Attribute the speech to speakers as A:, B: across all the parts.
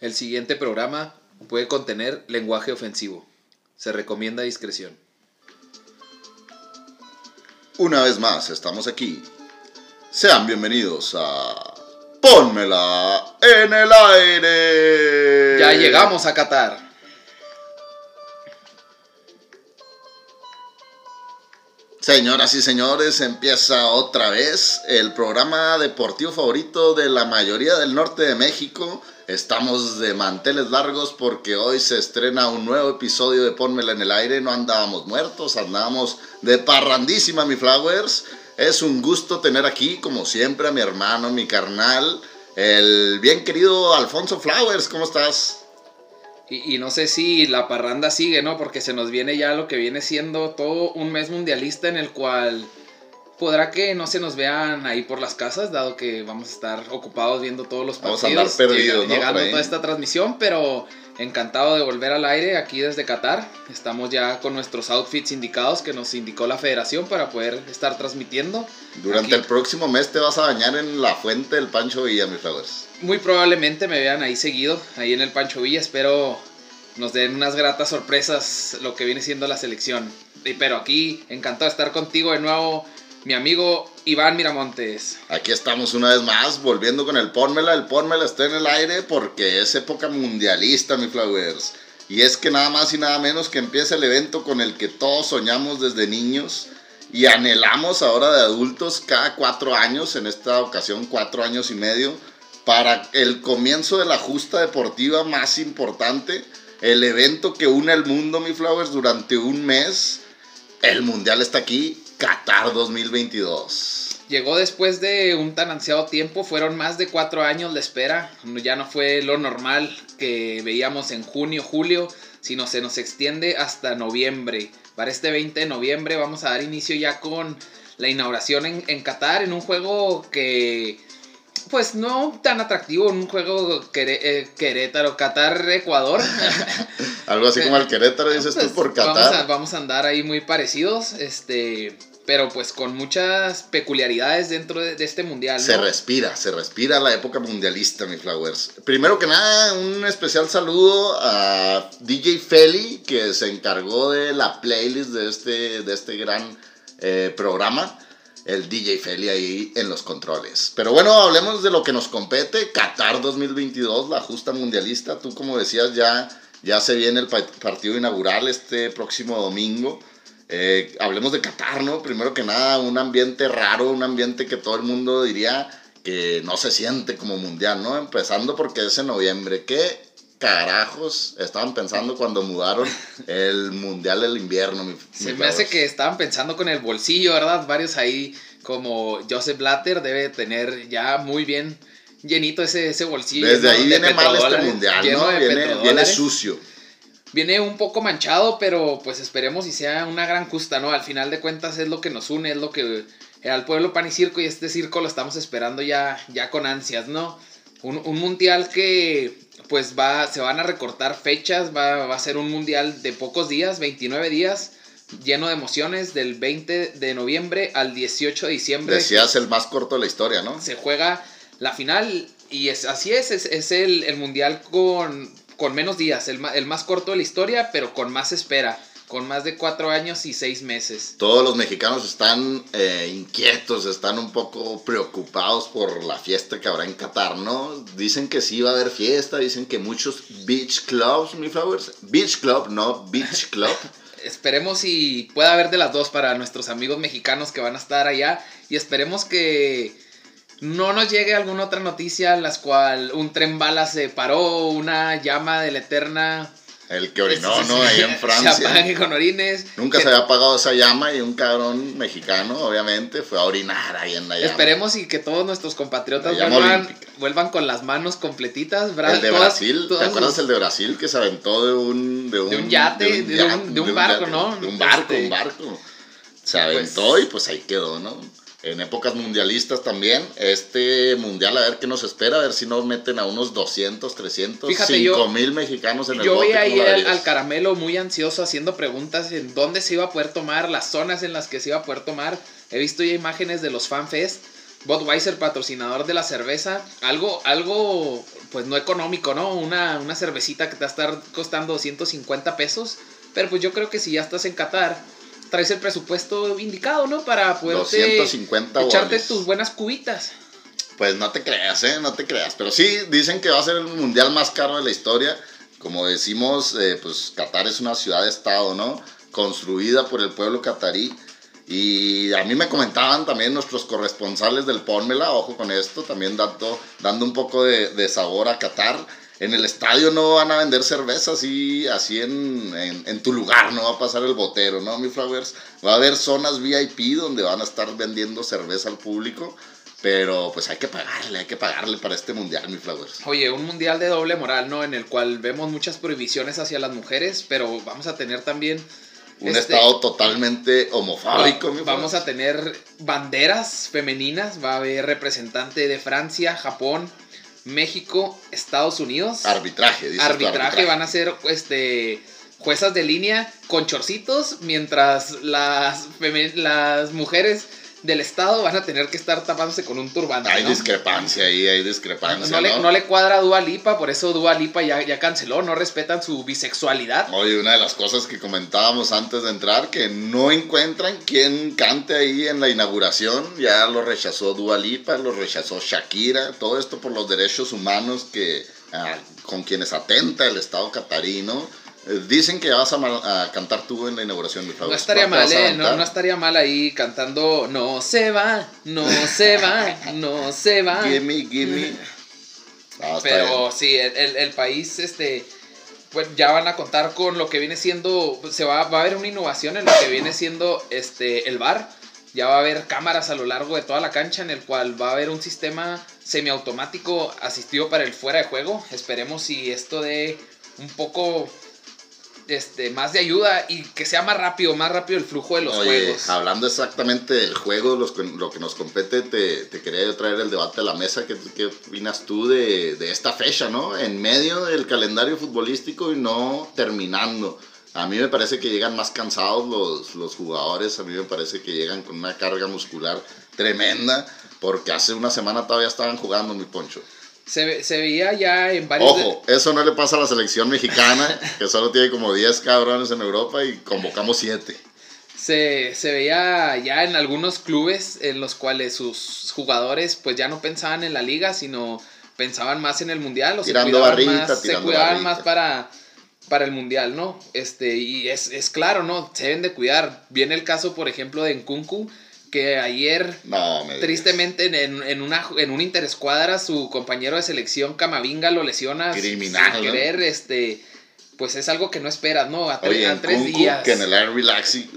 A: El siguiente programa puede contener lenguaje ofensivo. Se recomienda discreción.
B: Una vez más, estamos aquí. Sean bienvenidos a Pónmela en el aire.
A: Ya llegamos a Qatar.
B: Señoras y señores, empieza otra vez el programa deportivo favorito de la mayoría del norte de México. Estamos de manteles largos porque hoy se estrena un nuevo episodio de Pónmela en el aire. No andábamos muertos, andábamos de parrandísima, mi Flowers. Es un gusto tener aquí, como siempre, a mi hermano, mi carnal, el bien querido Alfonso Flowers. ¿Cómo estás?
A: Y, no sé si la parranda sigue, ¿no? Porque se nos viene ya lo que viene siendo todo un mes mundialista en el cual podrá que no se nos vean ahí por las casas, dado que vamos a estar ocupados viendo todos los partidos.
B: Vamos a andar perdidos,
A: ¿no? Llegando toda esta transmisión, pero encantado de volver al aire aquí desde Qatar. Estamos ya con nuestros outfits indicados que nos indicó la federación para poder estar transmitiendo.
B: Durante el próximo mes te vas a bañar en la fuente del Pancho Villa, mis flowers
A: muy probablemente me vean ahí seguido, ahí en el Pancho Villa. Espero nos den unas gratas sorpresas lo que viene siendo la selección. Pero aquí, encantado de estar contigo de nuevo, mi amigo Iván Miramontes.
B: Aquí estamos una vez más, volviendo con el Pónmela. El Pónmela está en el aire porque es época mundialista, mi Flowers. Y es que nada más y nada menos que empieza el evento con el que todos soñamos desde niños y anhelamos ahora de adultos cada cuatro años, en esta ocasión cuatro años y medio para el comienzo de la justa deportiva más importante, el evento que une al mundo, mi Flowers, durante un mes. El Mundial está aquí, Qatar 2022.
A: Llegó después de un tan ansiado tiempo, fueron más de cuatro años de espera, ya no fue lo normal que veíamos en junio, julio, sino se nos extiende hasta noviembre. Para este 20 de noviembre vamos a dar inicio ya con la inauguración en, en Qatar, en un juego que pues no tan atractivo un juego eh, Querétaro, Qatar, Ecuador.
B: Algo así como el Querétaro, dices tú, pues, por Qatar.
A: Vamos a, andar ahí muy parecidos, este, pero pues con muchas peculiaridades dentro de, este mundial.
B: Se respira, se respira la época mundialista, mi Flowers. Primero que nada, un especial saludo a DJ Feli, que se encargó de la playlist de este, de este gran eh, programa el DJ Feli ahí en los controles. Pero bueno, hablemos de lo que nos compete. Qatar 2022, la justa mundialista. Tú como decías, ya, ya se viene el partido inaugural este próximo domingo. Eh, hablemos de Qatar, ¿no? Primero que nada, un ambiente raro, un ambiente que todo el mundo diría que no se siente como mundial, ¿no? Empezando porque es en noviembre. ¿Qué carajos estaban pensando cuando mudaron el Mundial del Invierno?
A: Se me hace que estaban pensando con el bolsillo, ¿verdad? Varios ahí, como Joseph Blatter, debe tener ya muy bien llenito ese, ese bolsillo.
B: Desde ahí viene mal este Mundial, ¿no? Viene, viene sucio.
A: Viene un poco manchado, pero pues esperemos y sea una gran justa, ¿no? Al final de cuentas es lo que nos une, es lo que al pueblo pan y circo y este circo lo estamos esperando ya, ya con ansias, ¿no? Un, un mundial que pues va, se van a recortar fechas, va, va, a ser un mundial de pocos días, 29 días, lleno de emociones, del 20 de noviembre al 18 de diciembre.
B: Decías el más corto de la historia, ¿no?
A: Se juega la final y es, así es, es, el, el, mundial con, con menos días, el, el más corto de la historia, pero con más espera con más de cuatro años y seis meses.
B: Todos los mexicanos están eh, inquietos, están un poco preocupados por la fiesta que habrá en Qatar, ¿no? Dicen que sí va a haber fiesta, dicen que muchos beach clubs, mi flowers, beach club, no beach club.
A: esperemos y pueda haber de las dos para nuestros amigos mexicanos que van a estar allá y esperemos que no nos llegue alguna otra noticia en la cual un tren bala se paró, una llama de la eterna
B: el que orinó, ¿no? Ahí en Francia.
A: Se apague con orines.
B: Nunca se había apagado esa llama y un cabrón mexicano, obviamente, fue a orinar ahí en la llama.
A: Esperemos y que todos nuestros compatriotas vuelvan, con las manos completitas.
B: El de Brasil, ¿te acuerdas el de Brasil que se aventó de un...
A: De un, yate, de un, barco, ¿no?
B: De un barco, un barco. Se aventó y pues ahí quedó, ¿no? En épocas mundialistas también. Este mundial, a ver qué nos espera, a ver si nos meten a unos 200, 300, Fíjate, 5 mil mexicanos en el
A: Yo vi ahí al, caramelo muy ansioso haciendo preguntas en dónde se iba a poder tomar, las zonas en las que se iba a poder tomar. He visto ya imágenes de los fanfest Budweiser, patrocinador de la cerveza, algo, algo pues no económico, ¿no? Una, una cervecita que te va a estar costando 250 pesos, pero pues yo creo que si ya estás en Qatar, traes el presupuesto indicado, ¿no? Para poder echarte tus buenas cubitas.
B: Pues no te creas, ¿eh? No te creas. Pero sí, dicen que va a ser el mundial más caro de la historia. Como decimos, eh, pues Qatar es una ciudad-estado, ¿no? Construida por el pueblo catarí. Y a mí me comentaban también nuestros corresponsales del Pónmela, ojo con esto, también dando, dando un poco de, de sabor a Qatar en el estadio no van a vender cerveza así, así en, en, tu lugar, no va a pasar el botero, ¿no, mi Flowers? Va a haber zonas VIP donde van a estar vendiendo cerveza al público, pero pues hay que pagarle, hay que pagarle para este mundial, mi Flowers.
A: Oye, un mundial de doble moral, ¿no? En el cual vemos muchas prohibiciones hacia las mujeres, pero vamos a tener también...
B: Un este, estado totalmente homofóbico,
A: mi Vamos a tener banderas femeninas, va a haber representante de Francia, Japón, México, Estados Unidos.
B: Arbitraje,
A: dice arbitraje, van a ser este juezas de línea con chorcitos, mientras las, las mujeres del Estado van a tener que estar tapándose con un turbante.
B: Hay discrepancia ahí, hay discrepancia.
A: No, Le, no, le, cuadra a Dua Lipa, por eso Dua Lipa ya, ya canceló, no respetan su bisexualidad.
B: Oye, una de las cosas que comentábamos antes de entrar, que no encuentran quien cante ahí en la inauguración, ya lo rechazó Dua Lipa, lo rechazó Shakira, todo esto por los derechos humanos que, ah, con quienes atenta el Estado catarino dicen que vas a, cantar tú en la inauguración, mi
A: No estaría mal, eh, no, estaría mal ahí cantando No se va, no se va, no se va.
B: Gimme, gimme.
A: Pero sí, el, país, este, pues ya van a contar con lo que viene siendo, se va, va a haber una innovación en lo que viene siendo este, el bar. Ya va a haber cámaras a lo largo de toda la cancha en el cual va a haber un sistema semiautomático asistido para el fuera de juego. Esperemos si esto de un poco este, más de ayuda y que sea más rápido, más rápido el flujo de los juegos.
B: Hablando exactamente del juego, lo que nos compete, te, quería yo traer el debate a la mesa. ¿Qué, qué opinas tú de, esta fecha, no? En medio del calendario futbolístico y no terminando. A mí me parece que llegan más cansados los, los jugadores, a mí me parece que llegan con una carga muscular tremenda, porque hace una semana todavía estaban jugando mi poncho.
A: Se, se, veía ya en varios...
B: Ojo, eso no le pasa a la selección mexicana, que solo tiene como 10 cabrones en Europa y convocamos 7.
A: Se, se, veía ya en algunos clubes en los cuales sus jugadores pues ya no pensaban en la liga, sino pensaban más en el mundial o tirando se cuidaban, más, se cuidaban más para, para el mundial, ¿no? Este, y es, es claro, ¿no? Se deben de cuidar. Viene el caso, por ejemplo, de Nkunku, que ayer, tristemente, en, en, una, en un interescuadra, su compañero de selección, Camavinga, lo lesiona.
B: Criminal.
A: Sin querer, este, pues es algo que no esperas, ¿no? A, tres días.
B: Que en el RB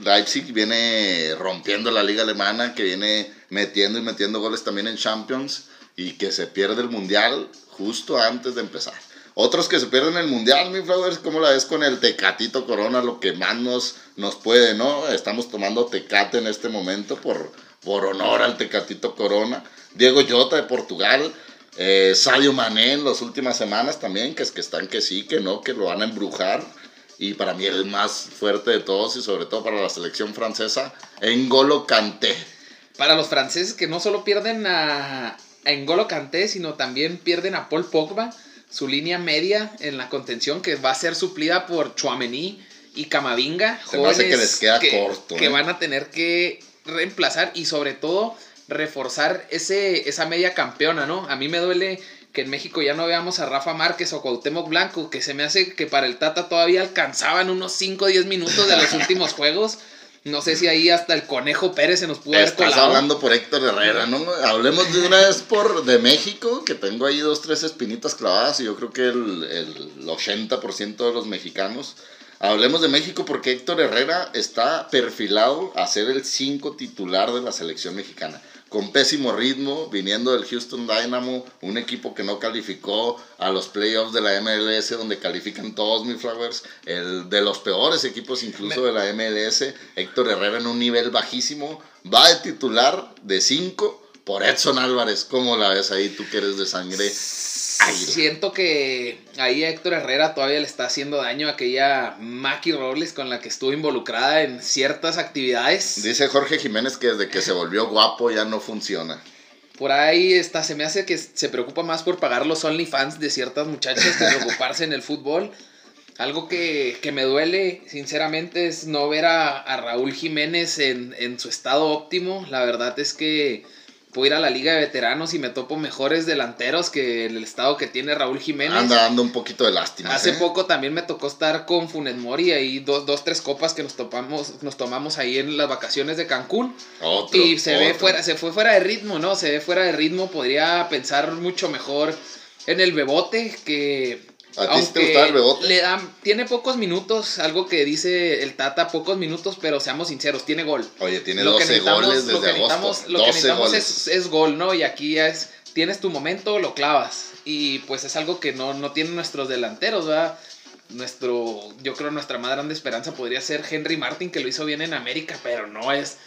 B: Leipzig, viene rompiendo la liga alemana, que viene metiendo y metiendo goles también en Champions y que se pierde el mundial justo antes de empezar. Otros que se pierden el mundial, mi Flowers, ¿cómo la ves con el Tecatito Corona? Lo que más nos, nos puede, ¿no? Estamos tomando Tecate en este momento por, por honor al Tecatito Corona. Diego Jota de Portugal. Eh, Sadio Mané en las últimas semanas también, que es que están que sí, que no, que lo van a embrujar. Y para mí el más fuerte de todos y sobre todo para la selección francesa, Engolo Kanté.
A: Para los franceses que no solo pierden a, a Engolo Kanté, sino también pierden a Paul Pogba su línea media en la contención que va a ser suplida por Chuamení y Camavinga,
B: jóvenes que les queda corto.
A: Que ¿eh? van a tener que reemplazar y sobre todo reforzar ese, esa media campeona, ¿no? A mí me duele que en México ya no veamos a Rafa Márquez o Cuauhtémoc Blanco, que se me hace que para el Tata todavía alcanzaban unos 5 o 10 minutos de los últimos juegos. No sé si ahí hasta el Conejo Pérez se nos pudo haber
B: Estás hablando por Héctor Herrera, ¿no? Hablemos de una vez por de México, que tengo ahí dos, tres espinitas clavadas y yo creo que el, el 80% de los mexicanos. Hablemos de México porque Héctor Herrera está perfilado a ser el 5 titular de la selección mexicana con pésimo ritmo, viniendo del Houston Dynamo, un equipo que no calificó a los playoffs de la MLS, donde califican todos mis flowers, el de los peores equipos incluso de la MLS, Héctor Herrera en un nivel bajísimo, va de titular de 5 por Edson Álvarez. ¿Cómo la ves ahí, tú que eres de sangre?
A: Siento que ahí Héctor Herrera todavía le está haciendo daño a aquella Maki Robles con la que estuvo involucrada en ciertas actividades.
B: Dice Jorge Jiménez que desde que se volvió guapo ya no funciona.
A: Por ahí está, se me hace que se preocupa más por pagar los OnlyFans de ciertas muchachas que preocuparse en el fútbol. Algo que, me duele, sinceramente, es no ver a, Raúl Jiménez en, en, su estado óptimo. La verdad es que puedo ir a la liga de veteranos y me topo mejores delanteros que el estado que tiene Raúl Jiménez.
B: Anda dando un poquito de lástima.
A: Hace ¿eh? poco también me tocó estar con Funes Mori ahí dos, dos, tres copas que nos topamos, nos tomamos ahí en las vacaciones de Cancún. y se ve fuera, se fue fuera de ritmo, ¿no? Se ve fuera de ritmo, podría pensar mucho mejor en el Bebote, que
B: ¿A ti te gustaba el Bebote?
A: Le dan, tiene pocos minutos, algo que dice el Tata, pocos minutos, pero seamos sinceros, tiene gol.
B: Oye, tiene 12 goles desde
A: lo que
B: agosto.
A: Lo que necesitamos es, es, gol, ¿no? Y aquí ya es, tienes tu momento, lo clavas. Y pues es algo que no, no tienen nuestros delanteros, ¿verdad? Nuestro, yo creo nuestra más grande esperanza podría ser Henry Martin, que lo hizo bien en América, pero no es,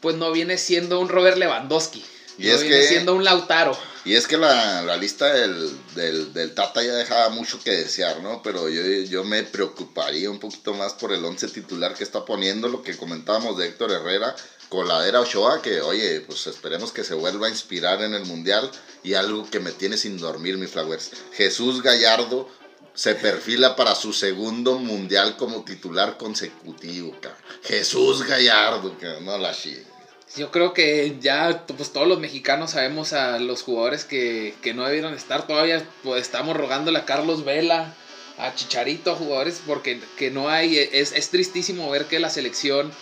A: pues no viene siendo un Robert Lewandowski. Y es que, siendo un Lautaro.
B: Y es que la, lista del, del, Tata ya dejaba mucho que desear, ¿no? Pero yo, yo me preocuparía un poquito más por el once titular que está poniendo, lo que comentábamos de Héctor Herrera, Coladera Ochoa, que oye, pues esperemos que se vuelva a inspirar en el Mundial. Y algo que me tiene sin dormir, mi Flowers. Jesús Gallardo se perfila para su segundo Mundial como titular consecutivo, Jesús Gallardo, que no la chile.
A: Yo creo que ya pues todos los mexicanos sabemos a los jugadores que, no debieron estar. Todavía pues, estamos rogándole a Carlos Vela, a Chicharito, a jugadores, porque que no hay. Es, es tristísimo ver que la selección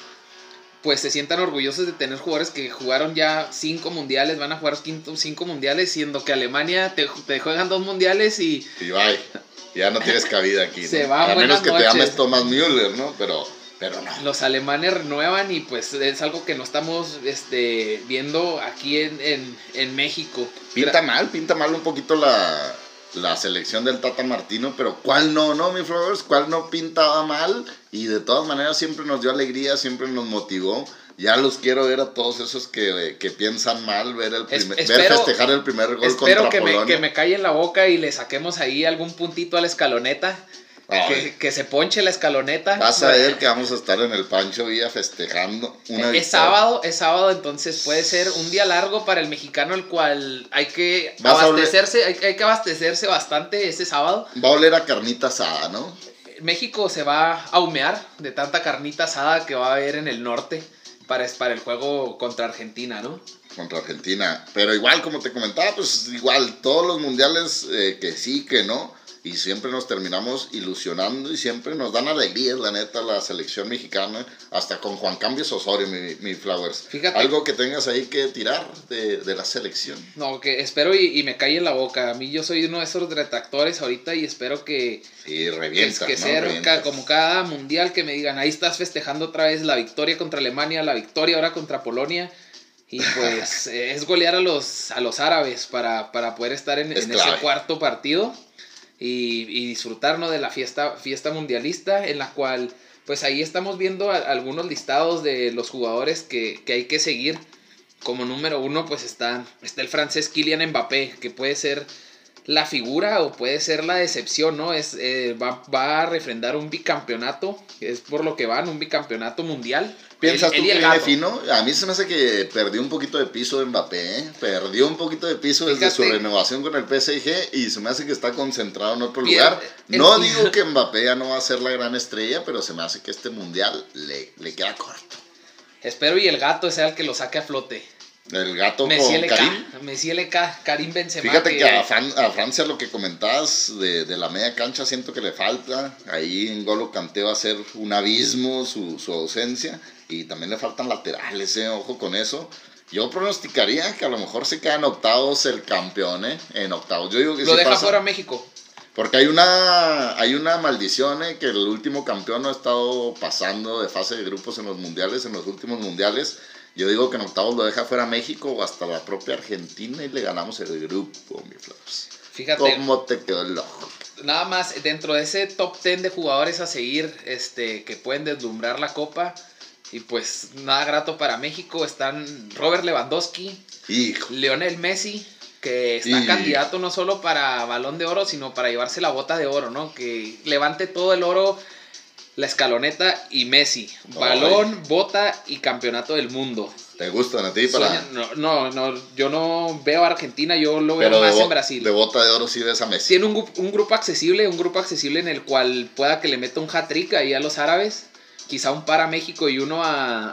A: pues se sientan orgullosos de tener jugadores que jugaron ya cinco mundiales, van a jugar cinco mundiales, siendo que Alemania te, te juegan dos mundiales y...
B: Y bye, ya no tienes cabida aquí.
A: Se va,
B: a menos que te llames Thomas Müller, ¿no? Pero pero no.
A: Los alemanes renuevan y pues es algo que no estamos este, viendo aquí en, México.
B: Pinta mal, pinta mal un poquito la, la selección del Tata Martino, pero ¿cuál no, no, mi Flowers? ¿Cuál no pintaba mal? Y de todas maneras siempre nos dio alegría, siempre nos motivó. Ya los quiero ver a todos esos que, piensan mal, ver el primer, ver festejar el primer gol
A: espero contra que Polonia. Me, que me calle en la boca y le saquemos ahí algún puntito a la escaloneta que, se ponche la escaloneta.
B: Vas a ver que vamos a estar en el Pancho Villa festejando una
A: Es sábado, es sábado, entonces puede ser un día largo para el mexicano, el cual hay que abastecerse, hay, que abastecerse bastante ese sábado.
B: Va a oler a carnita asada, ¿no?
A: México se va a humear de tanta carnita asada que va a haber en el norte para, para el juego contra Argentina, ¿no?
B: Contra Argentina. Pero igual, como te comentaba, pues igual, todos los mundiales eh, que sí, que no y siempre nos terminamos ilusionando y siempre nos dan alegrías, la neta, la selección mexicana, hasta con Juan Cambios Osorio, mi, Flowers. Fíjate. Algo que tengas ahí que tirar de, la selección.
A: No, que espero y, me cae en la boca. A mí yo soy uno de esos retractores ahorita y espero que...
B: Sí, revienta,
A: Que, que sea como cada mundial que me digan, ahí estás festejando otra vez la victoria contra Alemania, la victoria ahora contra Polonia. Y pues es golear a los, a los árabes para, para poder estar en, en ese cuarto partido y, y disfrutarnos de la fiesta, fiesta mundialista en la cual pues ahí estamos viendo algunos listados de los jugadores que, que, hay que seguir. Como número uno, pues está, está el francés Kylian Mbappé, que puede ser la figura o puede ser la decepción, ¿no? Es, eh, va, va, a refrendar un bicampeonato, es por lo que van, un bicampeonato mundial.
B: ¿Piensas tú que viene fino? A mí se me hace que perdió un poquito de piso de Mbappé, ¿eh? Perdió un poquito de piso desde su renovación con el PSG y se me hace que está concentrado en otro lugar. No digo que Mbappé ya no va a ser la gran estrella, pero se me hace que este mundial le, le queda corto.
A: Espero y el gato sea el que lo saque a flote.
B: El gato con Karim.
A: Messi LK, Karim Benzema.
B: Fíjate que, a, Francia lo que comentabas de, la media cancha siento que le falta. Ahí en Golo Canté va a ser un abismo su, ausencia. Y también le faltan laterales, eh, ojo con eso. Yo pronosticaría que a lo mejor se quedan octavos el campeón, ¿eh? En octavos. Yo digo que
A: Lo deja fuera México.
B: Porque hay una, hay una maldición, ¿eh? Que el último campeón no ha estado pasando de fase de grupos en los mundiales, en los últimos mundiales yo digo que en octavos lo deja fuera México o hasta la propia Argentina y le ganamos el grupo, mi Flaps. Fíjate. ¿Cómo te quedó el ojo?
A: Nada más, dentro de ese top 10 de jugadores a seguir este, que pueden deslumbrar la copa, y pues nada grato para México, están Robert Lewandowski,
B: Hijo.
A: Lionel Messi, que está candidato no solo para balón de oro, sino para llevarse la bota de oro, ¿no? Que levante todo el oro la escaloneta y Messi. Balón, bota y campeonato del mundo.
B: ¿Te gustan a ti para.?
A: no, no, no, yo no veo a Argentina, yo lo veo más en Brasil.
B: De bota de oro sí ves a Messi.
A: Tiene un, un, grupo accesible, un grupo accesible en el cual pueda que le meta un hat-trick ahí a los árabes. Quizá un para México y uno a,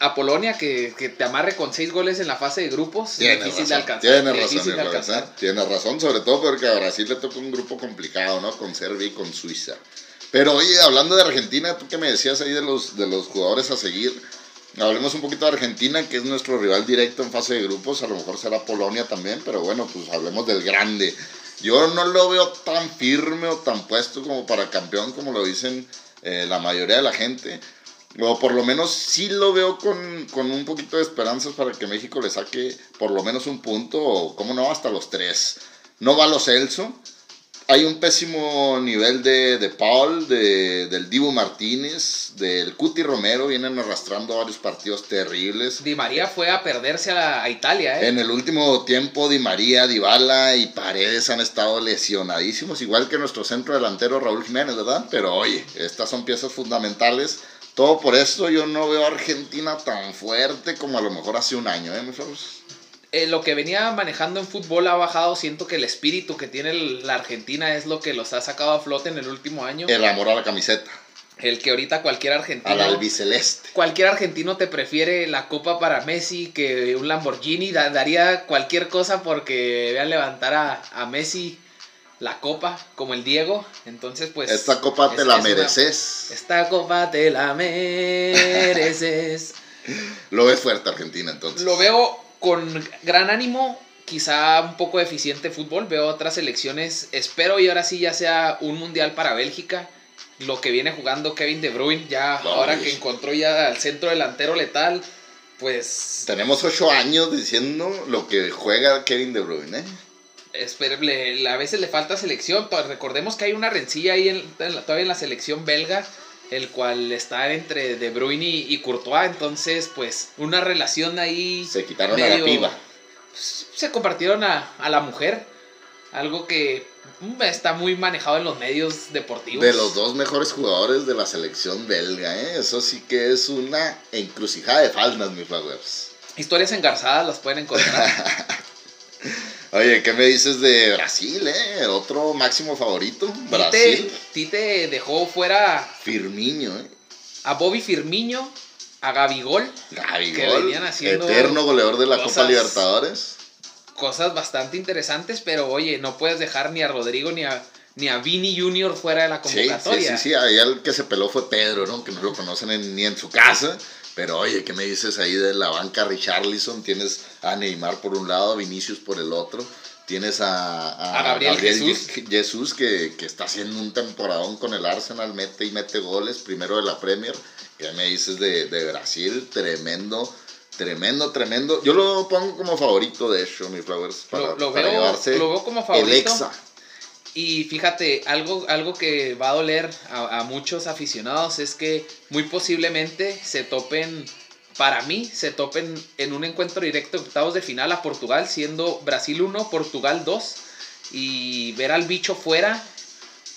A: a Polonia que, que, te amarre con seis goles en la fase de grupos.
B: Tiene difícil razón, de alcanzar. Tiene razón, de alcanzar. Tiene razón, sobre todo porque a Brasil le toca un grupo complicado, ¿no? Con Serbia y con Suiza. Pero oye, hablando de Argentina, tú que me decías ahí de los, de los jugadores a seguir, hablemos un poquito de Argentina, que es nuestro rival directo en fase de grupos, a lo mejor será Polonia también, pero bueno, pues hablemos del grande. Yo no lo veo tan firme o tan puesto como para campeón, como lo dicen eh, la mayoría de la gente. O por lo menos sí lo veo con, con, un poquito de esperanzas para que México le saque por lo menos un punto, o como no, hasta los tres. No va lo Celso. Hay un pésimo nivel de, de Paul, de, del Dibu Martínez, del Cuti Romero, vienen arrastrando varios partidos terribles.
A: Di María fue a perderse a, a Italia, ¿eh?
B: En el último tiempo, Di María, Dybala y Paredes han estado lesionadísimos, igual que nuestro centro delantero Raúl Jiménez, ¿verdad? Pero oye, estas son piezas fundamentales todo por eso yo no veo a Argentina tan fuerte como a lo mejor hace un año, ¿eh, mis
A: eh, lo que venía manejando en fútbol ha bajado. Siento que el espíritu que tiene la Argentina es lo que los ha sacado a flote en el último año.
B: El amor a la camiseta.
A: El que ahorita cualquier argentino.
B: Al albiceleste.
A: Cualquier argentino te prefiere la copa para Messi que un Lamborghini. daría cualquier cosa porque vean levantar a, a Messi la copa, como el Diego. Entonces, pues.
B: Esta copa te la mereces.
A: esta copa te la mereces.
B: Lo ves fuerte Argentina, entonces.
A: Lo veo con gran ánimo. Quizá un poco deficiente fútbol. Veo otras selecciones. Espero y ahora sí ya sea un mundial para Bélgica. Lo que viene jugando Kevin De Bruyne. Ya ahora que encontró ya al centro delantero letal. Pues.
B: Tenemos ocho años diciendo lo que juega Kevin De Bruyne, ¿eh?
A: a veces le falta selección. Recordemos que hay una rencilla ahí en, todavía en la selección belga, el cual está entre De Bruyne y, Courtois. Entonces, pues, una relación ahí.
B: Se quitaron a la piba.
A: Se compartieron a, la mujer. Algo que mm, está muy manejado en los medios deportivos.
B: De los dos mejores jugadores de la selección belga, ¿eh? Eso sí que es una encrucijada de faldas, mis flowers.
A: Historias engarzadas las pueden encontrar.
B: Oye, ¿qué me dices de Brasil, eh? Otro máximo favorito. Brasil.
A: Tite, dejó fuera.
B: Firmiño, eh.
A: A Bobby Firmiño, a Gabigol.
B: Gabigol. eterno goleador de la Copa Libertadores.
A: Cosas bastante interesantes, pero oye, no puedes dejar ni a Rodrigo ni a, ni a Vini Junior fuera de la convocatoria.
B: Sí, sí, sí, ahí el que se peló fue Pedro, ¿no? Que no lo conocen ni en su casa. Pero oye, ¿qué me dices ahí de la banca Richarlison? Tienes a Neymar por un lado, a Vinicius por el otro. Tienes a,
A: a, Gabriel, Jesús,
B: Jesús que, que, está haciendo un temporadón con el Arsenal, mete y mete goles, primero de la Premier. ¿Qué me dices de, de Brasil? Tremendo, tremendo, tremendo. Yo lo pongo como favorito, de hecho, mi Flowers,
A: para, lo, veo, llevarse lo veo como favorito. el Exa. Y fíjate, algo, algo que va a doler a, muchos aficionados es que muy posiblemente se topen, para mí, se topen en un encuentro directo de octavos de final a Portugal, siendo Brasil 1, Portugal 2. Y ver al bicho fuera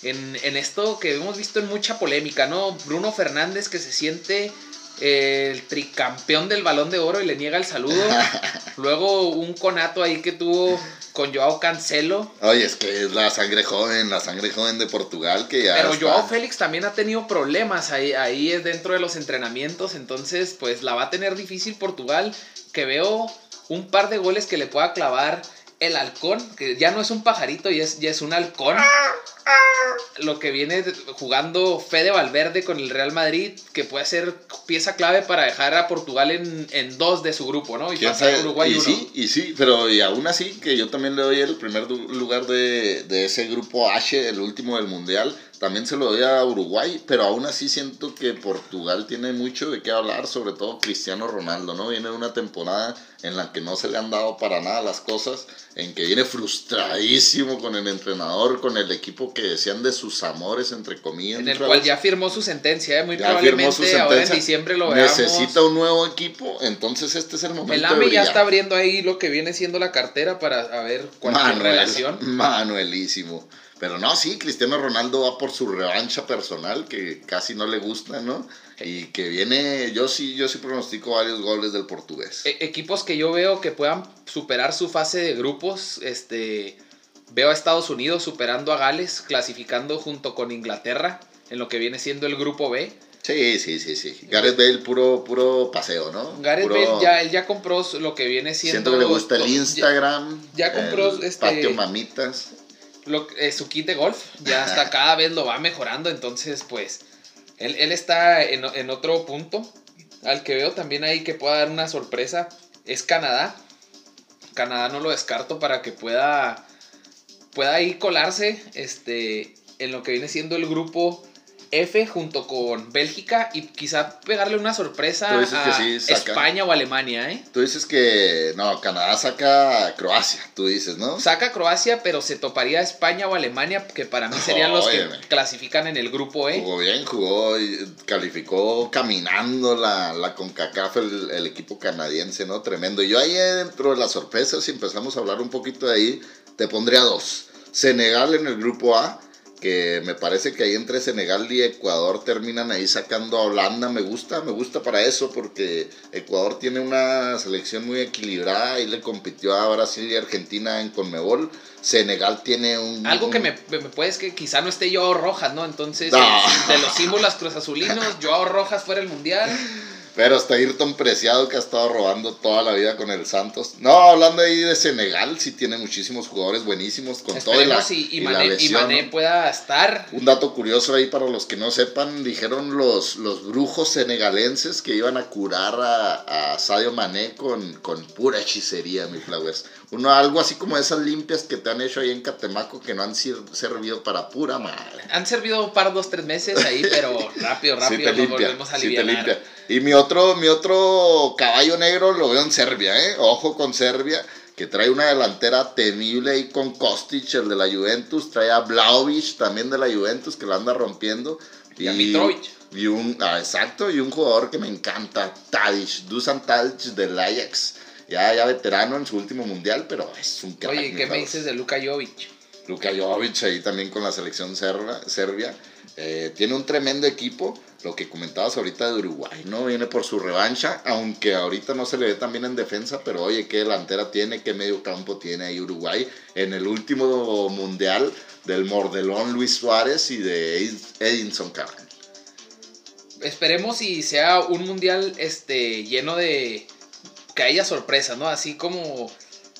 A: en, en esto que hemos visto en mucha polémica, ¿no? Bruno Fernández que se siente el tricampeón del balón de oro y le niega el saludo. Luego un conato ahí que tuvo con Joao Cancelo.
B: Oye, es que es la sangre joven, la sangre joven de Portugal que ya.
A: Pero Joao Félix también ha tenido problemas ahí, ahí dentro de los entrenamientos. Entonces, pues la va a tener difícil Portugal. Que veo un par de goles que le pueda clavar el halcón, que ya no es un pajarito, ya es, ya es un halcón. Lo que viene jugando Fede Valverde con el Real Madrid, que puede ser pieza clave para dejar a Portugal en, dos de su grupo, ¿no?
B: Y pasar a Uruguay y sí, y sí, pero y aún así, que yo también le doy el primer lugar de, de ese grupo H, el último del Mundial también se lo doy a Uruguay, pero aún así siento que Portugal tiene mucho de qué hablar, sobre todo Cristiano Ronaldo, ¿no? Viene de una temporada en la que no se le han dado para nada las cosas, en que viene frustradísimo con el entrenador, con el equipo que decían de sus amores, entre comillas.
A: En el cual ya firmó su sentencia, ¿eh? muy probablemente ahora en diciembre lo veamos.
B: Necesita un nuevo equipo, entonces este es el momento.
A: El AME ya está abriendo ahí lo que viene siendo la cartera para ver cualquier relación.
B: Manuelísimo. Pero no, sí, Cristiano Ronaldo va por su revancha personal, que casi no le gusta, ¿no? Y que viene, yo sí, yo sí pronostico varios goles del portugués.
A: E- equipos que yo veo que puedan superar su fase de grupos, este, veo a Estados Unidos superando a Gales, clasificando junto con Inglaterra en lo que viene siendo el grupo B.
B: Sí, sí, sí, sí. Gareth Bale, puro, puro paseo, ¿no?
A: Gareth
B: Puro-
A: Bale ya, él ya compró lo que viene siendo...
B: Siento que le gusta el
A: ya-
B: Instagram.
A: ya compró,
B: el
A: este-
B: Patio mamitas.
A: Lo- eh, su kit de golf ya hasta cada vez lo va mejorando, entonces pues él, él está en, en otro punto. Al que veo también ahí que pueda dar una sorpresa es Canadá. Canadá no lo descarto para que pueda, pueda ahí colarse este, en lo que viene siendo el grupo F junto con Bélgica y quizá pegarle una sorpresa a
B: sí.
A: España o Alemania, ¿eh?
B: Tú dices que, no, Canadá saca a Croacia, tú dices, ¿no?
A: Saca a Croacia, pero se toparía a España o Alemania, que para mí serían los que clasifican en el grupo E.
B: Jugó bien, jugó, y calificó caminando la, la CONCACAF el, el equipo canadiense, ¿no? Tremendo. Yo ahí dentro de las sorpresas, si empezamos a hablar un poquito de ahí, te pondría dos. Senegal en el grupo A, que me parece que ahí entre Senegal y Ecuador terminan ahí sacando a Holanda. Me gusta, me gusta para eso, porque Ecuador tiene una selección muy equilibrada y le compitió a Brasil y Argentina en Conmebol. Senegal tiene un...
A: Algo que me, me puede es que quizá no esté Joao Rojas, ¿no? Entonces,
B: No.
A: de los símbolos cruzazulinos, Joao Rojas fuera el mundial.
B: Pero hasta Ayrton Preciado que ha estado robando toda la vida con el Santos. No, hablando ahí de Senegal, sí tiene muchísimos jugadores buenísimos con todo y la,
A: Esperemos y,
B: y la
A: Mané, y
B: lesión,
A: Mané
B: ¿no?
A: pueda estar.
B: Un dato curioso ahí para los que no sepan, dijeron los, los brujos senegalenses que iban a curar a, a Sadio Mané con, con pura hechicería, mi flowers. Uno, algo así como esas limpias que te han hecho ahí en Catemaco que no han sir- servido para pura madre.
A: Han servido un par, dos, tres meses ahí, pero rápido,
B: Sí
A: rápido
B: te limpia,
A: volvemos a
B: sí te
A: aliviar.
B: limpia. Y mi otro, mi otro caballo negro lo veo en Serbia, ¿eh? Ojo con Serbia, que trae una delantera temible ahí con Kostic, el de la Juventus, trae a Vlaovic también de la Juventus, que la anda rompiendo.
A: Y a Mitrovic.
B: Y un, ah, exacto, y un jugador que me encanta, Tadic, Dusan Tadic del Ajax. Ya, ya veterano en su último mundial, pero es un crack.
A: Oye, ¿qué me dices de Luka Jovic?
B: Luka Jovic ahí también con la selección serba- serbia. Eh, tiene un tremendo equipo. Lo que comentabas ahorita de Uruguay, ¿no? Viene por su revancha, aunque ahorita no se le ve tan bien en defensa, pero oye, qué delantera tiene, qué medio campo tiene ahí Uruguay. En el último mundial del Mordelón Luis Suárez y de Ed- Edinson Cavani.
A: Esperemos y sea un mundial este lleno de que haya sorpresas, ¿no? Así como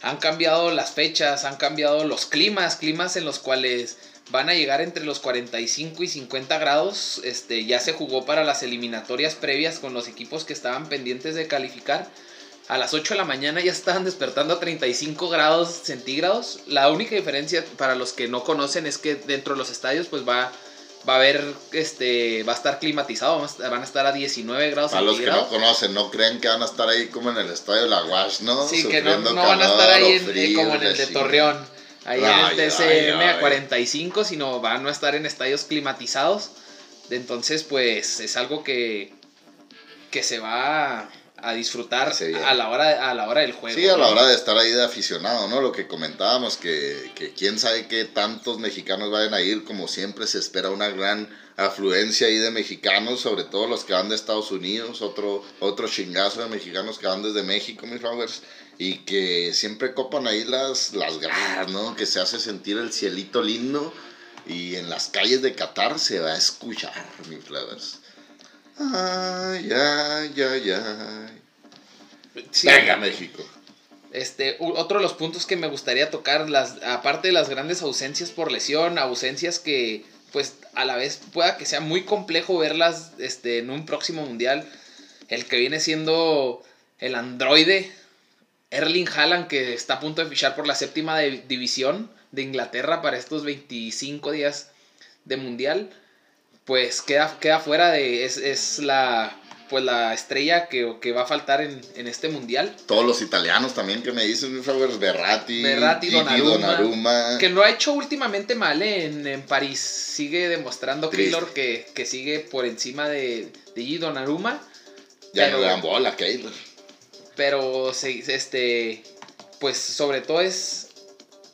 A: han cambiado las fechas, han cambiado los climas, climas en los cuales van a llegar entre los 45 y 50 grados. Este ya se jugó para las eliminatorias previas con los equipos que estaban pendientes de calificar. A las 8 de la mañana ya estaban despertando a 35 grados centígrados. La única diferencia para los que no conocen es que dentro de los estadios pues va va a haber este va a estar climatizado, van a estar a 19 grados
B: Para los que no
A: centígrados.
B: conocen, no crean que van a estar ahí como en el estadio de la Guash, ¿no?
A: Sí, que no, no van a estar ahí en- eh,
B: frío,
A: como en el de
B: chingada.
A: Torreón, ahí
B: Ay,
A: en el TCM
B: ay,
A: a
B: ay.
A: 45, sino van a estar en estadios climatizados. Entonces, pues es algo que, que se va a, disfrutar
B: Sí,
A: a la hora a la hora del juego.
B: Sí, a la
A: ¿no?
B: hora de estar ahí de aficionado, ¿no? Lo que comentábamos, que, que quién sabe qué tantos mexicanos vayan a ir, como siempre se espera una gran afluencia ahí de mexicanos, sobre todo los que van de Estados Unidos, otro, otro chingazo de mexicanos que van desde México, mis flowers, y que siempre copan ahí las, las gradas, ¿no? Que se hace sentir el cielito lindo, y en las calles de Qatar se va a escuchar, mis flowers. Ay, ay, ay, ay.
A: Sí,
B: Venga, México.
A: Este, otro de los puntos que me gustaría tocar, las, aparte de las grandes ausencias por lesión, ausencias que, pues, a la vez pueda que sea muy complejo verlas este, en un próximo mundial. El que viene siendo el androide, Erling Haaland, que está a punto de fichar por la séptima de- división de Inglaterra para estos 25 días de mundial, pues queda, queda fuera de. Es, es la. Pues la estrella que, que va a faltar en, en este mundial.
B: Todos los italianos también que me dicen, flowers, Berratti,
A: Donnarumma,
B: Donnarumma.
A: Que lo ha hecho últimamente mal ¿eh? en, en París. Sigue demostrando. Keylor que, que sigue por encima de, de Gigi Donnarumma.
B: ya
A: pero-
B: no le dan bola, Keylor.
A: Pero se- este. Pues sobre todo es.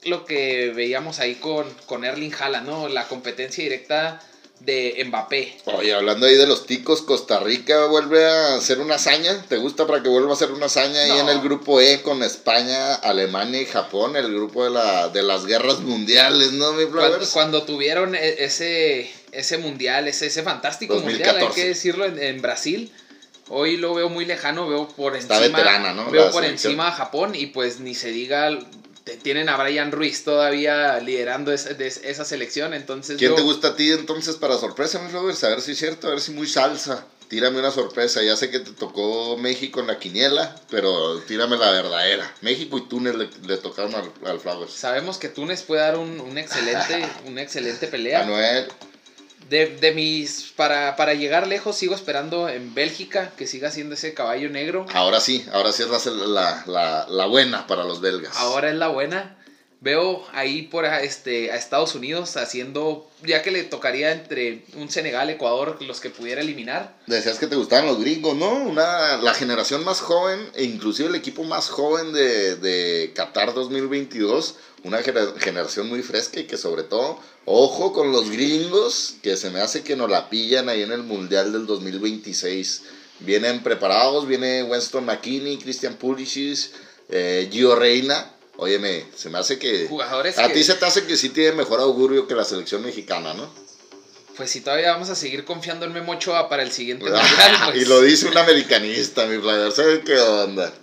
A: lo que veíamos ahí con, con Erling Haaland, ¿no? La competencia directa de Mbappé.
B: Oye, hablando ahí de los ticos, Costa Rica vuelve a hacer una hazaña. ¿Te gusta para que vuelva a hacer una hazaña ahí en el grupo E con España, Alemania y Japón? El grupo de, la, de las guerras mundiales, ¿no, mi
A: cuando, cuando, tuvieron e, ese, ese mundial, ese, ese fantástico mundial, hay que decirlo, en, Brasil. Hoy lo veo muy lejano, veo por encima.
B: veterana, ¿no?
A: Veo por encima a Japón y pues ni se diga tienen a Brian Ruiz todavía liderando esa, esa selección, entonces...
B: ¿Quién te gusta a ti entonces para sorpresa, mi Robert? A ver si es cierto, a ver si muy salsa. Tírame una sorpresa, ya sé que te tocó México en la quiniela, pero tírame la verdadera. México y Túnez le, tocaron al, al, Flowers.
A: Sabemos que Túnez puede dar un, un excelente, una excelente pelea.
B: Manuel,
A: de, de mis. Para, para, llegar lejos, sigo esperando en Bélgica que siga siendo ese caballo negro.
B: Ahora sí, ahora sí es la, la, la buena para los belgas.
A: Ahora es la buena. Veo ahí por este, a Estados Unidos haciendo, ya que le tocaría entre un Senegal, Ecuador, los que pudiera eliminar.
B: Decías que te gustaban los gringos, ¿no? Una, la generación más joven, e inclusive el equipo más joven de, de Qatar 2022, una generación muy fresca y que sobre todo, ojo con los gringos, que se me hace que nos la pillan ahí en el Mundial del 2026. Vienen preparados, viene Winston McKinney, Christian Pulisic, eh, Gio Reina Óyeme, se me hace que.
A: Jugadores
B: a ti se te hace que sí tiene mejor augurio que la selección mexicana, ¿no?
A: Pues si todavía vamos a seguir confiando en Memo Ochoa para el siguiente
B: mundial. Pues. Y lo dice un americanista, mi player. ¿Sabes qué onda?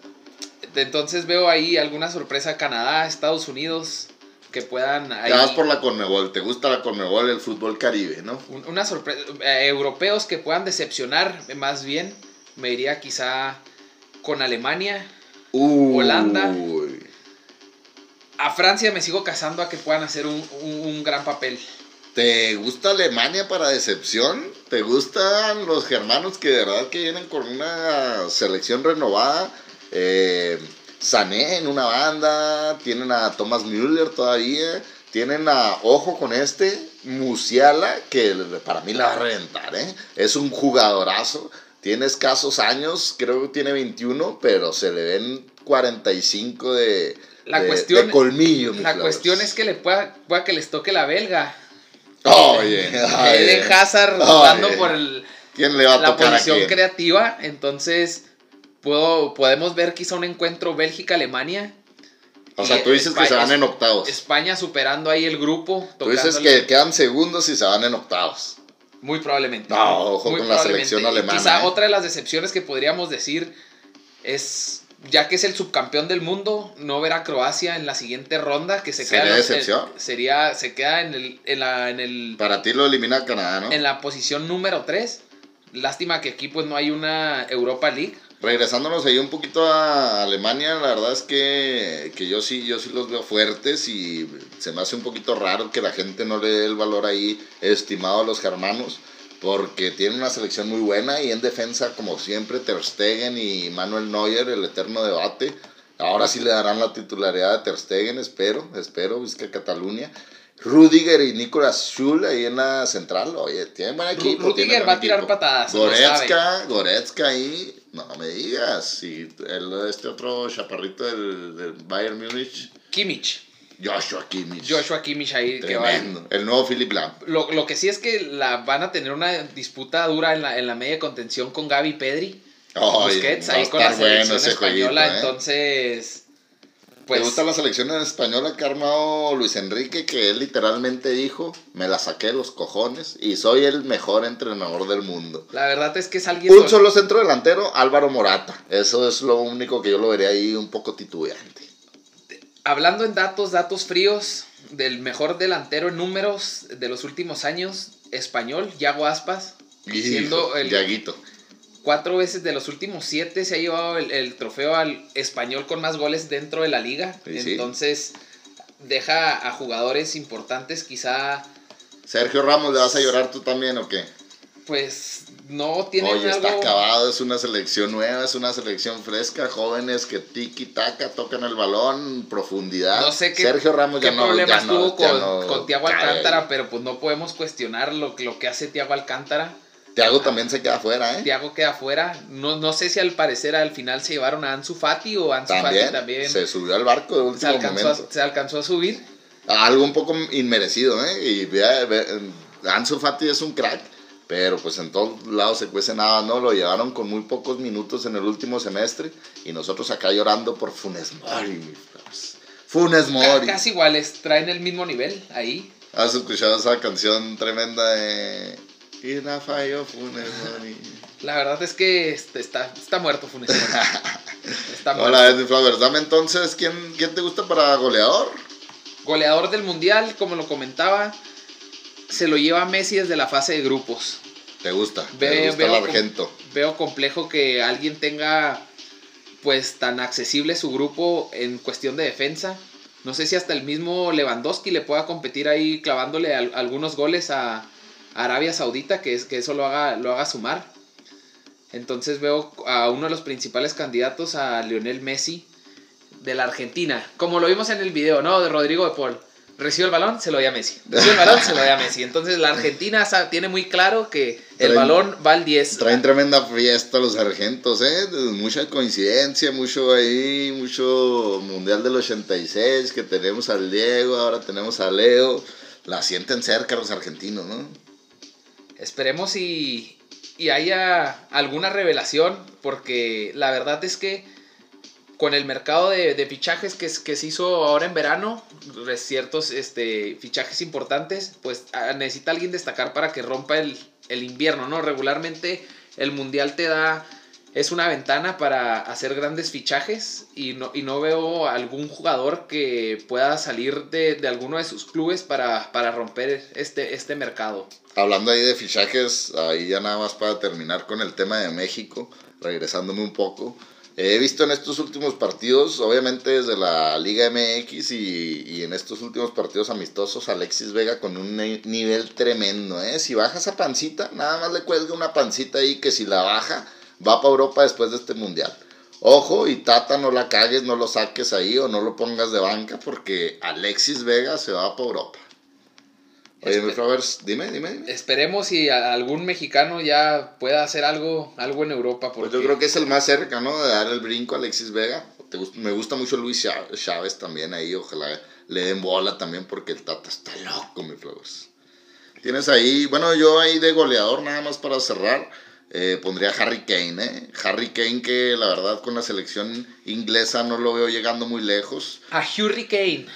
A: Entonces veo ahí alguna sorpresa Canadá, Estados Unidos, que puedan.
B: Ahí... vas por la Conmebol, te gusta la Conmebol, el fútbol caribe, ¿no?
A: Una sorpresa. Eh, europeos que puedan decepcionar, más bien. Me iría quizá con Alemania, Holanda a Francia me sigo casando a que puedan hacer un, gran papel.
B: ¿Te gusta Alemania para decepción? ¿Te gustan los germanos que de verdad que vienen con una selección renovada? Eh, Sané en una banda, tienen a Thomas Müller todavía, tienen a, ojo con este, Musiala, que para mí la va a reventar, ¿eh? Es un jugadorazo, tiene escasos años, creo que tiene 21, pero se le ven 45 de,
A: la cuestión,
B: colmillo.
A: La cuestión es que le pueda, que les toque la belga.
B: Oye,
A: Eden Hazard jugando por el,
B: ¿Quién le va a
A: la posición creativa. Entonces, puedo, podemos ver quizá un encuentro Bélgica-Alemania.
B: O sea, tú dices que se van en octavos.
A: España superando ahí el grupo.
B: Tú dices que quedan segundos y se van en octavos.
A: Muy probablemente.
B: No, ojo con la selección alemana.
A: quizá ¿eh? otra de las decepciones que podríamos decir es ya que es el subcampeón del mundo, no ver a Croacia en la siguiente ronda, que se
B: ¿Sería
A: queda.
B: decepción?
A: sería, se queda en el, en, la, en el.
B: Para ti lo elimina Canadá, ¿no?
A: En la posición número 3. Lástima que aquí pues no hay una Europa League.
B: Regresándonos ahí un poquito a Alemania, la verdad es que, que yo sí, yo sí los veo fuertes y se me hace un poquito raro que la gente no le dé el valor ahí estimado a los germanos porque tiene una selección muy buena y en defensa, como siempre, Ter Stegen y Manuel Neuer, el eterno debate. Ahora sí le darán la titularidad a Ter Stegen, espero, espero, Vizca Cataluña. Rudiger y Nicolas Schul ahí en la central, oye, tienen buen equipo.
A: Rudiger va a tirar patadas.
B: Goretzka, Goretzka ahí, no me digas. Y el, este otro chaparrito del, del Bayern Múnich.
A: Kimmich.
B: Joshua Kimmich.
A: Joshua Kimmich ahí
B: que va. El nuevo Philip Lam.
A: Lo, lo, que sí es que la, van a tener una disputa dura en la, en la media contención con Gaby Pedri. Busquets ahí con la selección española. ¿eh? Entonces.
B: Pues, ¿Te gusta la selección española que ha armado Luis Enrique? Que él literalmente dijo: Me la saqué de los cojones y soy el mejor entrenador del mundo.
A: La verdad es que es alguien.
B: Un solo centro delantero, Álvaro Morata. Eso es lo único que yo lo vería ahí un poco titubeante
A: hablando en datos, datos fríos, del mejor delantero en números de los últimos años, español, Yago Aspas.
B: siendo el
A: Yaguito. Cuatro veces de los últimos siete se ha llevado el, trofeo al español con más goles dentro de la liga. Entonces, deja a jugadores importantes, quizá.
B: Sergio Ramos, ¿le vas a llorar tú también o qué?
A: Pues no tiene
B: Oye, está acabado, es una selección nueva, es una selección fresca, jóvenes que tiki taka tocan el balón, profundidad.
A: No sé qué,
B: Sergio Ramos
A: qué
B: ya no,
A: problemas tuvo con, con Tiago Alcántara, pero pues no podemos cuestionar lo, lo que hace Tiago Alcántara.
B: Tiago también se queda afuera, ¿eh?
A: Tiago queda afuera. No, no sé si al parecer al final se llevaron a Ansu Fati o Ansu
B: también,
A: Fati también.
B: Se subió al barco de último
A: se alcanzó
B: momento.
A: A, se alcanzó a subir.
B: Algo un poco inmerecido, ¿eh? Y Ansu Fati es un crack, pero pues en todos lados se cuece nada, ¿no? Lo llevaron con muy pocos minutos en el último semestre y nosotros acá llorando por Funes Mori. Funes Mori.
A: Casi iguales, traen el mismo nivel ahí.
B: ¿Has escuchado esa canción tremenda de... Y la falló Funes Mori?
A: La verdad es que este, está, está muerto Funes Mori. Está muerto.
B: Hola, Edwin Flowers. Dame entonces, ¿quién, ¿quién te gusta para goleador?
A: Goleador del Mundial, como lo comentaba, se lo lleva Messi desde la fase de grupos.
B: ¿Te gusta?
A: Ve-
B: ¿Te gusta
A: veo
B: el
A: com-
B: argento?
A: Veo complejo que alguien tenga pues tan accesible su grupo en cuestión de defensa. No sé si hasta el mismo Lewandowski le pueda competir ahí clavándole al- algunos goles a Arabia Saudita, que, es, que eso lo haga, lo haga sumar. Entonces veo a uno de los principales candidatos, a Lionel Messi, de la Argentina. Como lo vimos en el video, ¿no? De Rodrigo de Paul. Recibe el balón, se lo doy a Messi. Recibe el balón, se lo doy a Messi. Entonces la Argentina tiene muy claro que el
B: Traen-
A: balón va al 10.
B: Traen tremenda fiesta los argentos, ¿eh? Mucha coincidencia, mucho ahí, mucho Mundial del 86, que tenemos al Diego, ahora tenemos a Leo. La sienten cerca los argentinos, ¿no?
A: Esperemos y, y haya alguna revelación, porque la verdad es que con el mercado de, fichajes que, se hizo ahora en verano, re- ciertos este, fichajes importantes, pues ah, necesita alguien destacar para que rompa el, invierno, ¿no? Regularmente el Mundial te da, es una ventana para hacer grandes fichajes y no, veo algún jugador que pueda salir de, alguno de sus clubes para, para romper este, este mercado.
B: Hablando ahí de fichajes, ahí ya nada más para terminar con el tema de México, regresándome un poco. He visto en estos últimos partidos, obviamente desde la Liga MX y, en estos últimos partidos amistosos, Alexis Vega con un ni- nivel tremendo. ¿eh? Si baja esa pancita, nada más le cuelga una pancita ahí que si la baja, va para Europa después de este mundial. Ojo, y Tata, no la cagues, no lo saques ahí o no lo pongas de banca porque Alexis Vega se va para Europa. Oye, mi Flowers, dime, dime, dime.
A: Esperemos si algún mexicano ya pueda hacer algo, algo en Europa. Porque
B: Pues yo creo que es el más cerca, ¿no? De dar el brinco a Alexis Vega. Te me gusta mucho Luis Chá- Chávez también ahí. Ojalá le den bola también porque el Tata está loco, mi Flowers. Tienes ahí, bueno, yo ahí de goleador nada más para cerrar. eh, pondría a Harry Kane, ¿eh? Harry Kane que la verdad con la selección inglesa no lo veo llegando muy lejos.
A: a Hurricane.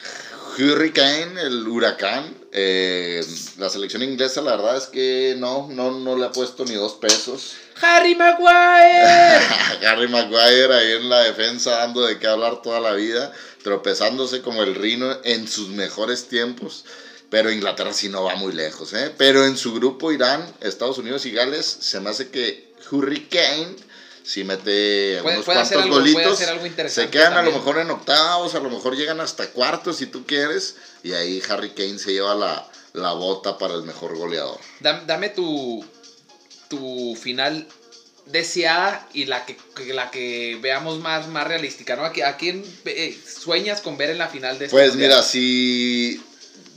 B: Hurricane, el huracán. Eh, la selección inglesa la verdad es que no, no, no le ha puesto ni dos pesos.
A: Harry Maguire.
B: Harry Maguire ahí en la defensa dando de qué hablar toda la vida, tropezándose como el Rino en sus mejores tiempos. Pero Inglaterra sí no va muy lejos, ¿eh? Pero en su grupo Irán, Estados Unidos y Gales, se me hace que Hurricane si mete
A: Puede-
B: unos
A: puede
B: cuantos
A: algo-
B: golitos, se quedan a lo mejor en octavos, a lo mejor llegan hasta cuartos si tú quieres, y ahí Harry Kane se lleva la, la bota para el mejor goleador.
A: Dam- Dame tu, tu final deseada y la que, la que veamos más, más realística, ¿no? ¿A, a quién eh, sueñas con ver en la final de este
B: Pues
A: mundial?
B: mira, si,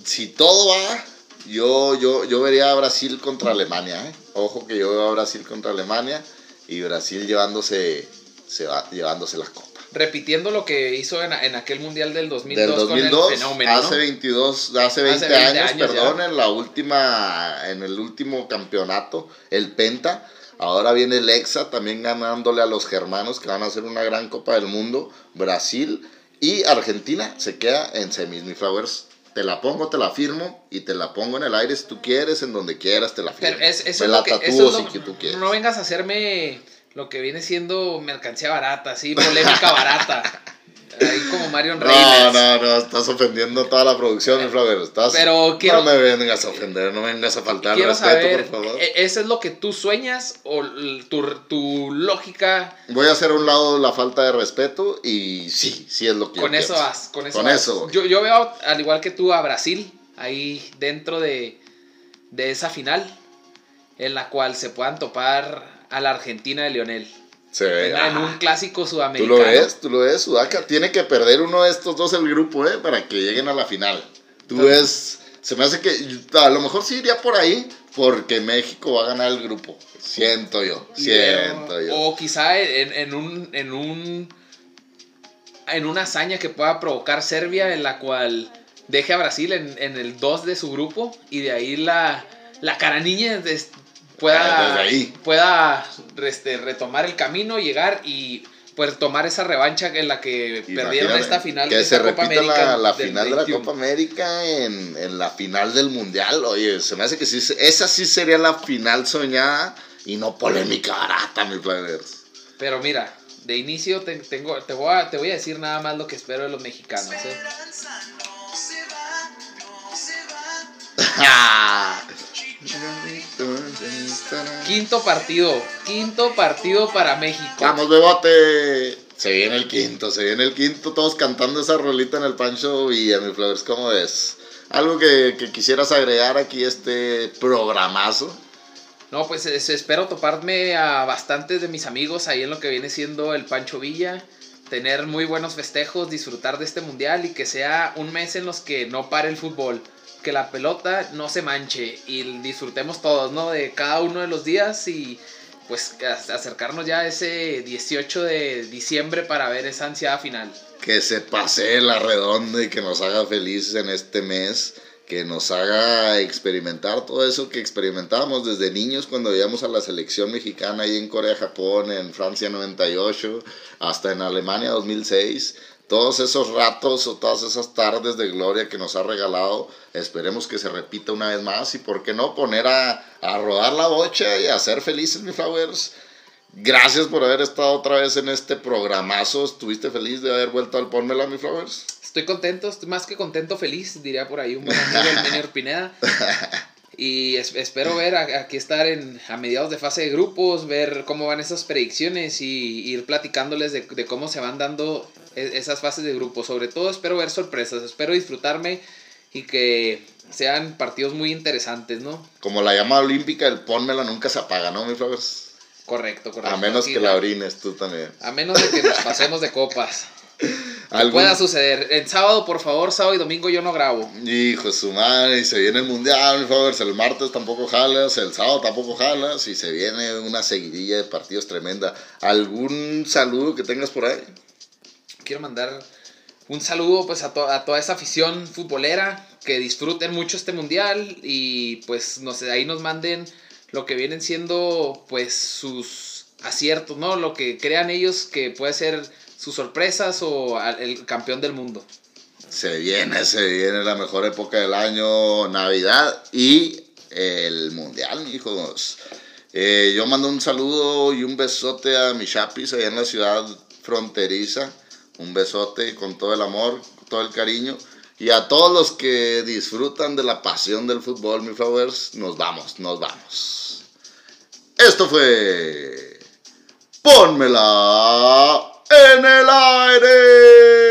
B: si todo va, yo, yo, yo vería a Brasil contra Alemania. ¿eh? Ojo que yo veo a Brasil contra Alemania y Brasil llevándose, se va, llevándose la copa.
A: Repitiendo lo que hizo en, en aquel mundial del 2002,
B: Del 2002,
A: con el fenómeno, ¿no?
B: hace 22, hace 20,
A: 20
B: años,
A: años
B: perdón,
A: ya.
B: en la última, en el último campeonato, el Penta. Ahora viene el Exa también ganándole a los germanos que van a hacer una gran Copa del Mundo. Brasil y Argentina se queda en semis, mi Flowers. Te la pongo, te la firmo y te la pongo en el aire si tú quieres, en donde quieras, te la firmo.
A: Pero es, eso
B: Me
A: es
B: la
A: que, eso
B: tatúo
A: es
B: si
A: lo-
B: que tú quieres.
A: no vengas a hacerme lo que viene siendo mercancía barata, así, polémica barata. Ahí como Marion
B: No,
A: Reynolds.
B: no, no, estás ofendiendo a toda la producción, mi Flowers. Estás,
A: Pero quiero-
B: No me vengas a ofender, no me vengas a faltar
A: Quiero
B: respeto,
A: saber,
B: por favor.
A: ¿e- ¿eso es lo que tú sueñas o tu, tu lógica
B: Voy a hacer a un lado la falta de respeto y sí, sí es lo que yo
A: con eso
B: pienso.
A: vas? Con eso,
B: Con
A: vas.
B: eso.
A: Yo, yo veo, al igual que tú, a Brasil ahí dentro de, de esa final en la cual se puedan topar a la Argentina de Lionel.
B: Se ve,
A: En,
B: ah,
A: un clásico
B: Tú
A: sudamericano.
B: lo ves, tú lo ves, Sudaca tiene que perder uno de estos dos el grupo, ¿eh? Para que lleguen a la final. Tú
A: Entonces-
B: ves, se me hace que a lo mejor sí iría por ahí porque México va a ganar el grupo. Siento yo, siento yo.
A: O quizá en, en un. En un. En una hazaña que pueda provocar Serbia, en la cual deje a Brasil en, en el 2 de su grupo y de ahí la, la cara niña des- pueda,
B: Ah, ahí.
A: pueda este, retomar el camino, llegar y pues tomar esa revancha en la que perdieron esta final
B: que
A: de
B: se
A: esta Copa
B: repita
A: América
B: la, final de la
A: 21.
B: Copa América en, en la final del Mundial. Oye, se me hace que sí, se- esa sí sería la final soñada y no polémica barata, mi Flaggers.
A: Pero mira, de inicio te, tengo, te, voy a, te voy a decir nada más lo que espero de los mexicanos. ¿eh? Quinto partido, quinto partido para México.
B: Vamos, bebote. Se viene el quinto, se viene el quinto, todos cantando esa rolita en el Pancho Villa, mi Flowers, ¿cómo ves? Algo que, que quisieras agregar aquí este programazo.
A: No, pues es- espero toparme a bastantes de mis amigos ahí en lo que viene siendo el Pancho Villa, tener muy buenos festejos, disfrutar de este mundial y que sea un mes en los que no pare el fútbol, que la pelota no se manche y disfrutemos todos, ¿no? De cada uno de los días y pues acercarnos ya a ese 18 de diciembre para ver esa ansiada final.
B: que se pase la redonda y que nos haga felices en este mes, que nos haga experimentar todo eso que experimentábamos desde niños cuando íbamos a la selección mexicana ahí en Corea, Japón, en Francia 98, hasta en Alemania 2006. Todos esos ratos o todas esas tardes de gloria que nos ha regalado, esperemos que se repita una vez más y por qué no poner a, a rodar la bocha y a ser felices, mi flowers. Gracias por haber estado otra vez en este programazo. ¿Estuviste feliz de haber vuelto al Pónmela, mi Flowers?
A: Estoy contento, estoy más que contento, feliz, diría por ahí un buen amigo, el Pineda. Y es- espero ver a- aquí estar en, a mediados de fase de grupos, ver cómo van esas predicciones y ir platicándoles de, de cómo se van dando esas fases de grupos. Sobre todo espero ver sorpresas, espero disfrutarme y que sean partidos muy interesantes, ¿no?
B: Como la llama olímpica, el Pónmela nunca se apaga, ¿no, mi Flowers?
A: Correcto, correcto.
B: A menos
A: Aquí
B: que la orines tú también.
A: A menos de que nos pasemos de copas. Que
B: ¿Algún-
A: pueda suceder. El sábado, por favor, sábado y domingo yo no grabo.
B: Hijo de su madre, y se viene el mundial, mi Flowers. El martes tampoco jalas, el sábado tampoco jalas, y se viene una seguidilla de partidos tremenda. ¿Algún saludo que tengas por ahí?
A: Quiero mandar un saludo pues a, to- a toda esa afición futbolera que disfruten mucho este mundial y pues no sé, ahí nos manden lo que vienen siendo pues sus aciertos, ¿no? Lo que crean ellos que puede ser sus sorpresas o el campeón del mundo.
B: Se viene, se viene la mejor época del año, Navidad y el Mundial, hijos. Eh, yo mando un saludo y un besote a mis chapis allá en la ciudad fronteriza. Un besote con todo el amor, todo el cariño. Y a todos los que disfrutan de la pasión del fútbol, mis flowers, nos vamos, nos vamos. Esto fue... Pónmela en el aire.